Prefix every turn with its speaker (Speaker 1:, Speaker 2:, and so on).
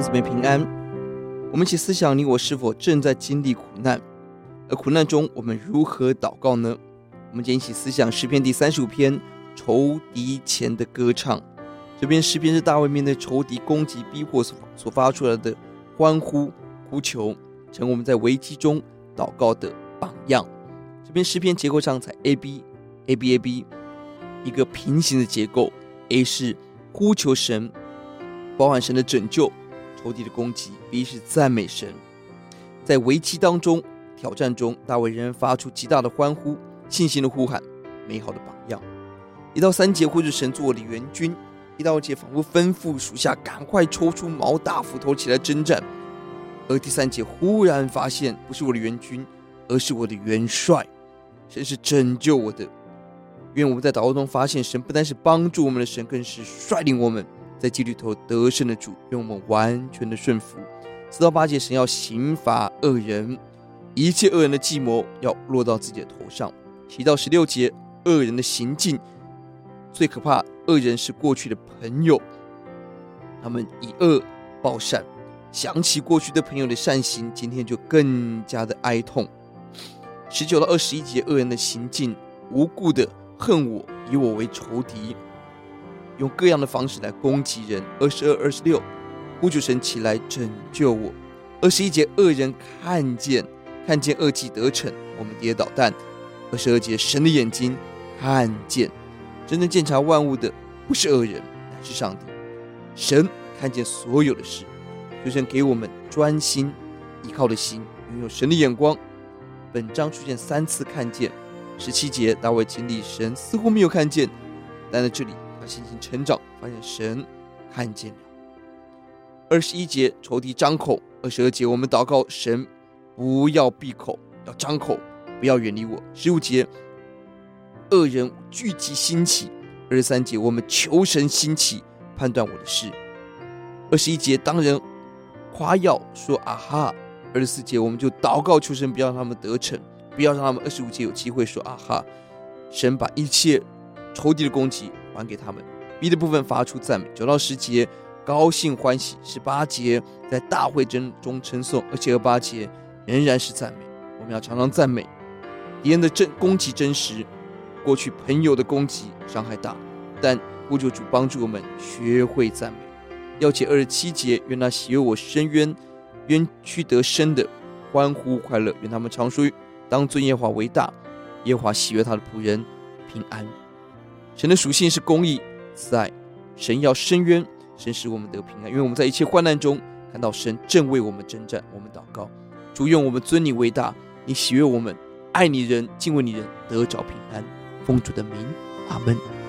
Speaker 1: 兄姊妹平安。我们一起思想：你我是否正在经历苦难？而苦难中，我们如何祷告呢？我们今天一起思想诗篇第三十五篇仇敌前的歌唱。这篇诗篇是大卫面对仇敌攻击逼迫所所发出来的欢呼呼求，成我们在危机中祷告的榜样。这篇诗篇结构上采 A B A B A B 一个平行的结构，A 是呼求神。包含神的拯救，仇敌的攻击，B 是赞美神。在危机当中、挑战中，大卫仍然发出极大的欢呼、信心的呼喊、美好的榜样。一到三节，呼求神做我的援军；一到二节，仿佛吩咐属下赶快抽出矛大斧头起来征战。而第三节，忽然发现不是我的援军，而是我的元帅，神是拯救我的。愿我们在祷告中发现，神不单是帮助我们的神，更是率领我们。在基督头得胜的主，愿我们完全的顺服。四到八节，神要刑罚恶人，一切恶人的计谋要落到自己的头上。七到十六节，恶人的行径最可怕，恶人是过去的朋友，他们以恶报善，想起过去的朋友的善行，今天就更加的哀痛。十九到二十一节，恶人的行径无故的恨我，以我为仇敌。用各样的方式来攻击人。二十二、二十六，呼求神起来拯救我。二十一节，恶人看见看见恶计得逞，我们跌倒。但二十二节，神的眼睛看见，真正鉴察万物的不是恶人，乃是上帝。神看见所有的事，求神给我们专心依靠的心，拥有神的眼光。本章出现三次看见。十七节，大卫经历神似乎没有看见，但在这里。他信心成长，发现神看见了。二十一节，仇敌张口；二十二节，我们祷告神不要闭口，要张口，不要远离我。十五节，恶人聚集兴起；二十三节，我们求神兴起，判断我的事。二十一节，当人夸耀说啊哈；二十四节，我们就祷告求神不要让他们得逞，不要让他们。二十五节有机会说啊哈，神把一切仇敌的攻击。还给他们。B 的部分发出赞美，九到十节高兴欢喜，十八节在大会中称颂，而且二八节仍然是赞美。我们要常常赞美。敌人的真攻击真实，过去朋友的攻击伤害大，但呼求主帮助我们学会赞美。钥节二十七节，愿那喜悦我伸冤冤屈得伸的欢呼快乐，愿他们常说当尊耶华为大，耶华喜悦他的仆人平安。神的属性是公义、慈爱，神要伸冤，神使我们得平安。因为我们在一切患难中看到神正为我们征战。我们祷告，主，愿我们尊你为大，你喜悦我们，爱你人、敬畏你人得着平安。奉主的名，阿门。